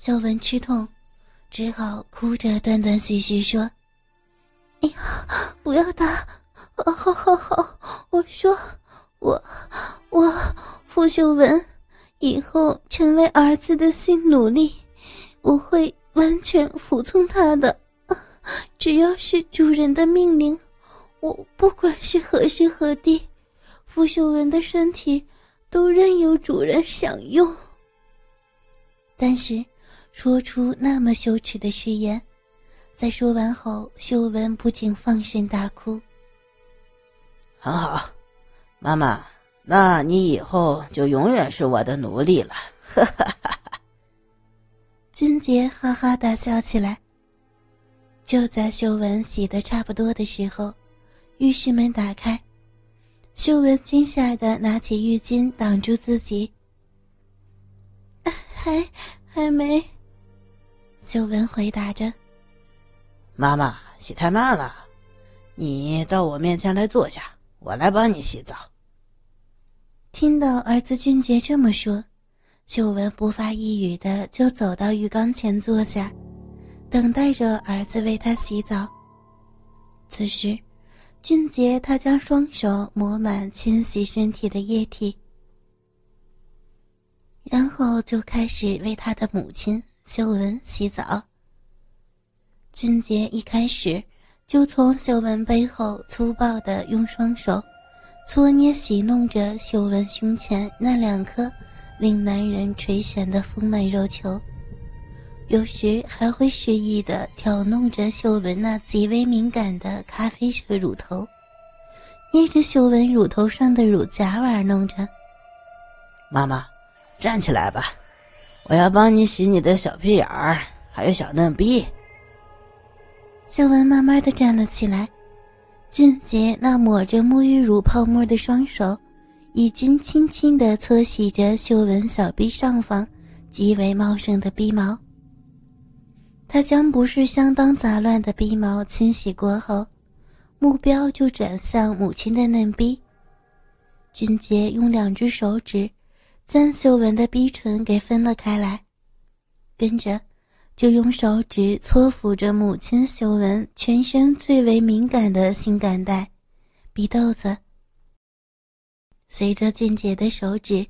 秀文吃痛，只好哭着断断续续说：“哎呀，不要打！好好好，我说，我我傅秀文，以后成为儿子的性奴隶，我会完全服从他的。只要是主人的命令，我不管是何时何地，傅秀文的身体都任由主人享用。但是。”说出那么羞耻的誓言，在说完后，秀文不禁放声大哭。很好，妈妈，那你以后就永远是我的奴隶了。哈哈哈哈俊杰哈哈大笑起来。就在秀文洗的差不多的时候，浴室门打开，秀文惊吓的拿起浴巾挡住自己。还还没。秀文回答着：“妈妈，洗太慢了，你到我面前来坐下，我来帮你洗澡。”听到儿子俊杰这么说，秀文不发一语的就走到浴缸前坐下，等待着儿子为他洗澡。此时，俊杰他将双手抹满清洗身体的液体，然后就开始为他的母亲。秀文洗澡。俊杰一开始就从秀文背后粗暴的用双手搓捏、洗弄着秀文胸前那两颗令男人垂涎的丰满肉球，有时还会示意的挑弄着秀文那极为敏感的咖啡色乳头，捏着秀文乳头上的乳夹玩弄着。妈妈，站起来吧。我要帮你洗你的小屁眼儿，还有小嫩逼。秀文慢慢的站了起来，俊杰那抹着沐浴乳泡沫的双手，已经轻轻的搓洗着秀文小臂上方极为茂盛的逼毛。他将不是相当杂乱的逼毛清洗过后，目标就转向母亲的嫩逼。俊杰用两只手指。将秀文的逼唇给分了开来，跟着就用手指搓抚着母亲秀文全身最为敏感的性感带——逼豆子。随着俊杰的手指，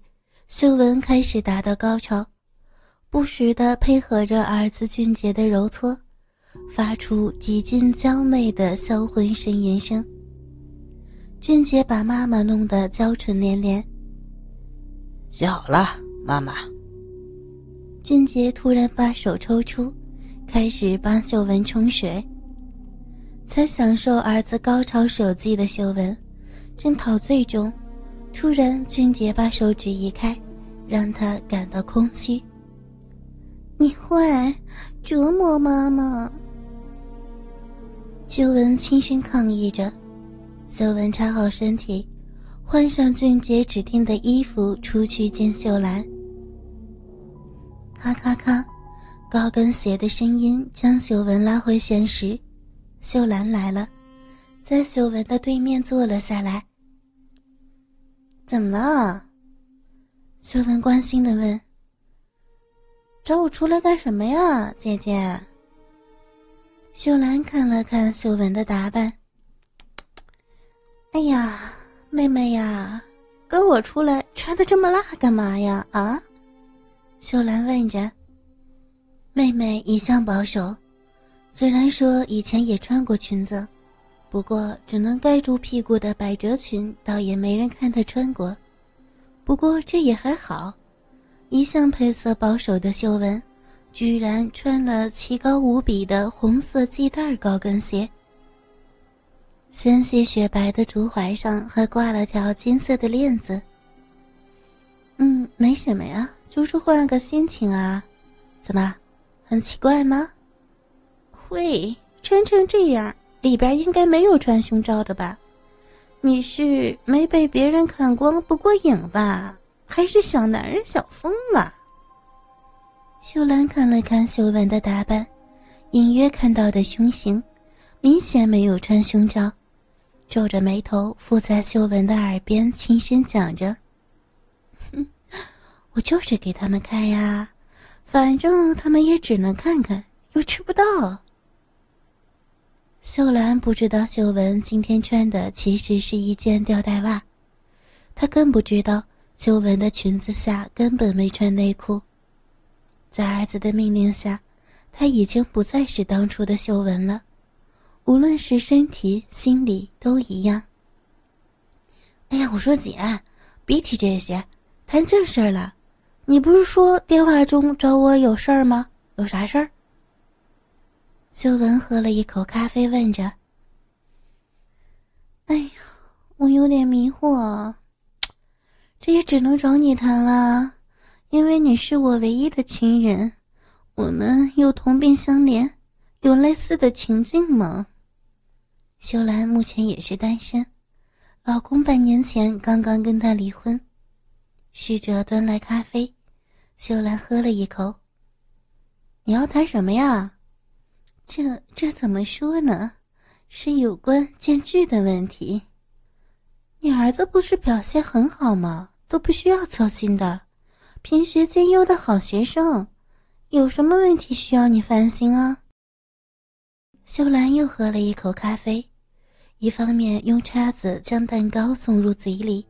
秀文开始达到高潮，不时的配合着儿子俊杰的揉搓，发出几近娇媚的销魂呻吟声。俊杰把妈妈弄得娇喘连连。洗好了，妈妈。俊杰突然把手抽出，开始帮秀文冲水。才享受儿子高潮手技的秀文，正陶醉中，突然俊杰把手指移开，让他感到空虚。你坏，折磨妈妈！秀文轻声抗议着。秀文插好身体。换上俊杰指定的衣服，出去见秀兰。咔咔咔，高跟鞋的声音将秀文拉回现实。秀兰来了，在秀文的对面坐了下来。怎么了？秀文关心的问。找我出来干什么呀，姐姐？秀兰看了看秀文的打扮。哎呀。妹妹呀，跟我出来穿的这么辣干嘛呀？啊！秀兰问着。妹妹一向保守，虽然说以前也穿过裙子，不过只能盖住屁股的百褶裙，倒也没人看她穿过。不过这也还好，一向配色保守的秀文，居然穿了奇高无比的红色系带高跟鞋。纤细雪白的竹踝上还挂了条金色的链子。嗯，没什么呀，就是换个心情啊。怎么，很奇怪吗？会穿成这样，里边应该没有穿胸罩的吧？你是没被别人看光不过瘾吧？还是小男人想疯了？秀兰看了看秀文的打扮，隐约看到的胸型，明显没有穿胸罩。皱着眉头附在秀文的耳边轻声讲着：“哼，我就是给他们看呀，反正他们也只能看看，又吃不到。秀兰不知道秀文今天穿的其实是一件吊带袜，她更不知道秀文的裙子下根本没穿内裤。在儿子的命令下，她已经不再是当初的秀文了，无论是身体、心理都一样。哎呀，我说姐，别提这些，谈正事儿了。你不是说电话中找我有事儿吗？有啥事儿？秀文喝了一口咖啡，问着：“哎呀，我有点迷惑，这也只能找你谈了，因为你是我唯一的亲人，我们又同病相怜，有类似的情境吗？”秀兰目前也是单身。老公半年前刚刚跟她离婚，侍者端来咖啡，秀兰喝了一口。你要谈什么呀？这这怎么说呢？是有关建制的问题。你儿子不是表现很好吗？都不需要操心的，品学兼优的好学生，有什么问题需要你烦心啊？秀兰又喝了一口咖啡。一方面用叉子将蛋糕送入嘴里，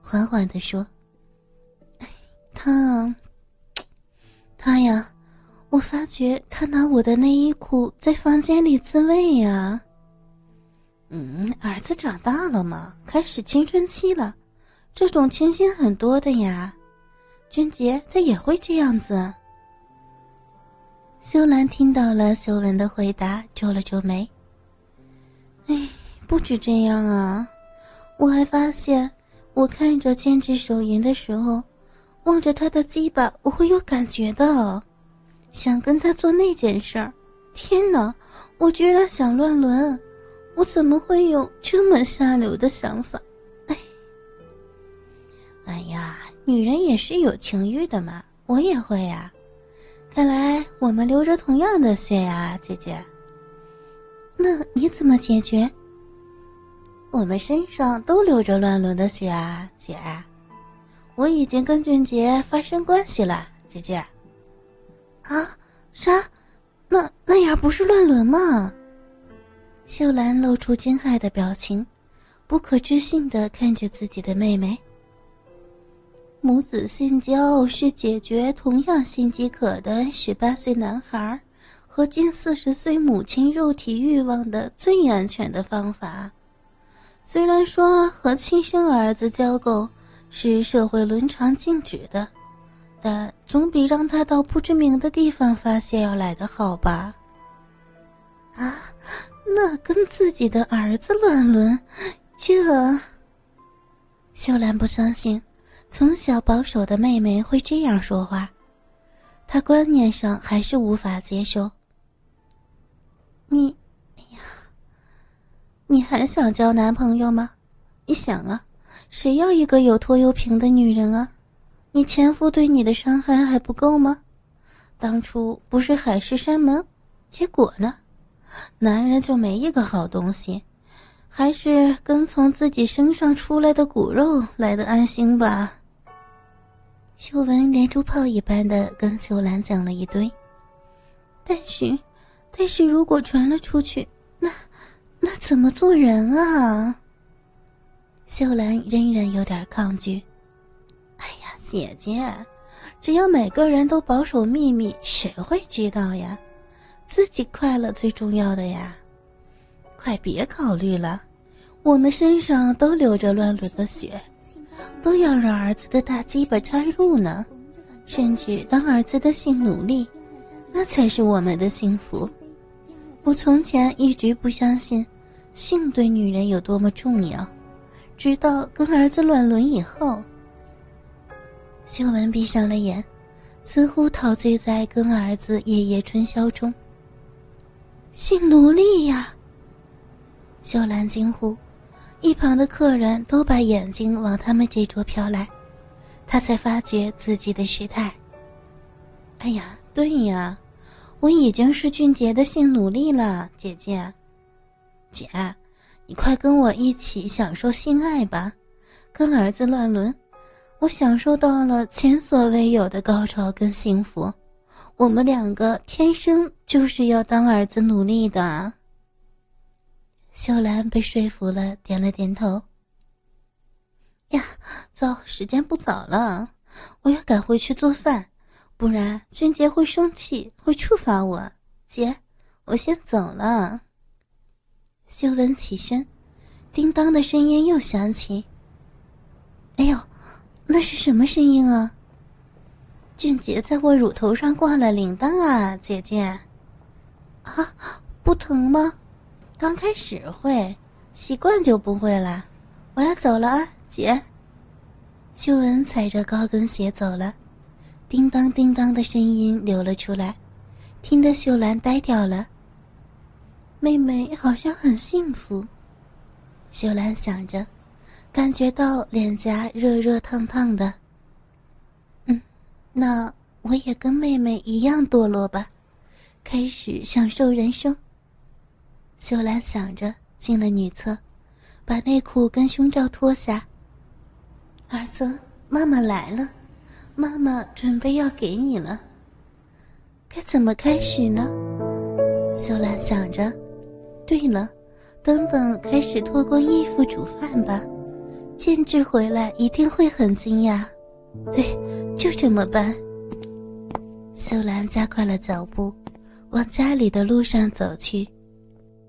缓缓地说：“他，他 呀，我发觉他拿我的内衣裤在房间里自慰呀。嗯，儿子长大了嘛，开始青春期了，这种情形很多的呀。俊杰他也会这样子。”修兰听到了修文的回答，皱了皱眉，哎。不止这样啊，我还发现，我看着兼职手淫的时候，望着他的鸡巴，我会有感觉的，想跟他做那件事儿。天哪，我居然想乱伦，我怎么会有这么下流的想法？哎，哎呀，女人也是有情欲的嘛，我也会呀。看来我们流着同样的血呀，姐姐。那你怎么解决？我们身上都流着乱伦的血啊，姐！我已经跟俊杰发生关系了，姐姐。啊？啥？那那样不是乱伦吗？秀兰露出惊骇的表情，不可置信的看着自己的妹妹。母子性交是解决同样性饥渴的十八岁男孩和近四十岁母亲肉体欲望的最安全的方法。虽然说和亲生儿子交媾是社会伦常禁止的，但总比让他到不知名的地方发泄要来的好吧？啊，那跟自己的儿子乱伦，这……秀兰不相信，从小保守的妹妹会这样说话，她观念上还是无法接受。你。你还想交男朋友吗？你想啊，谁要一个有拖油瓶的女人啊？你前夫对你的伤害还不够吗？当初不是海誓山盟，结果呢？男人就没一个好东西，还是跟从自己身上出来的骨肉来的安心吧。秀文连珠炮一般的跟秀兰讲了一堆，但是，但是如果传了出去，那……那怎么做人啊？秀兰仍然有点抗拒。哎呀，姐姐，只要每个人都保守秘密，谁会知道呀？自己快乐最重要的呀！快别考虑了，我们身上都流着乱伦的血，都要让儿子的大鸡巴插入呢，甚至当儿子的性奴隶，那才是我们的幸福。我从前一直不相信。性对女人有多么重要，直到跟儿子乱伦以后。秀文闭上了眼，似乎陶醉在跟儿子夜夜春宵中。性奴隶呀！秀兰惊呼，一旁的客人都把眼睛往他们这桌飘来，他才发觉自己的失态。哎呀，对呀，我已经是俊杰的性奴隶了，姐姐。姐，你快跟我一起享受性爱吧！跟儿子乱伦，我享受到了前所未有的高潮跟幸福，我们两个天生就是要当儿子奴隶的。秀兰被说服了，点了点头。呀，走，时间不早了，我要赶回去做饭，不然俊杰会生气，会处罚我。姐，我先走了。秀文起身，叮当的声音又响起。哎呦，那是什么声音啊？俊杰在我乳头上挂了铃铛啊，姐姐。啊，不疼吗？刚开始会，习惯就不会了。我要走了啊。姐，秀文踩着高跟鞋走了，叮当叮当的声音流了出来，听得秀兰呆掉了。妹妹好像很幸福，秀兰想着，感觉到脸颊热热烫烫的。嗯，那我也跟妹妹一样堕落吧，开始享受人生。秀兰想着，进了女厕，把内裤跟胸罩脱下。儿子，妈妈来了，妈妈准备要给你了。该怎么开始呢？秀兰想着。对了，等等开始脱光衣服煮饭吧，建志回来一定会很惊讶。对，就这么办。秀兰加快了脚步，往家里的路上走去。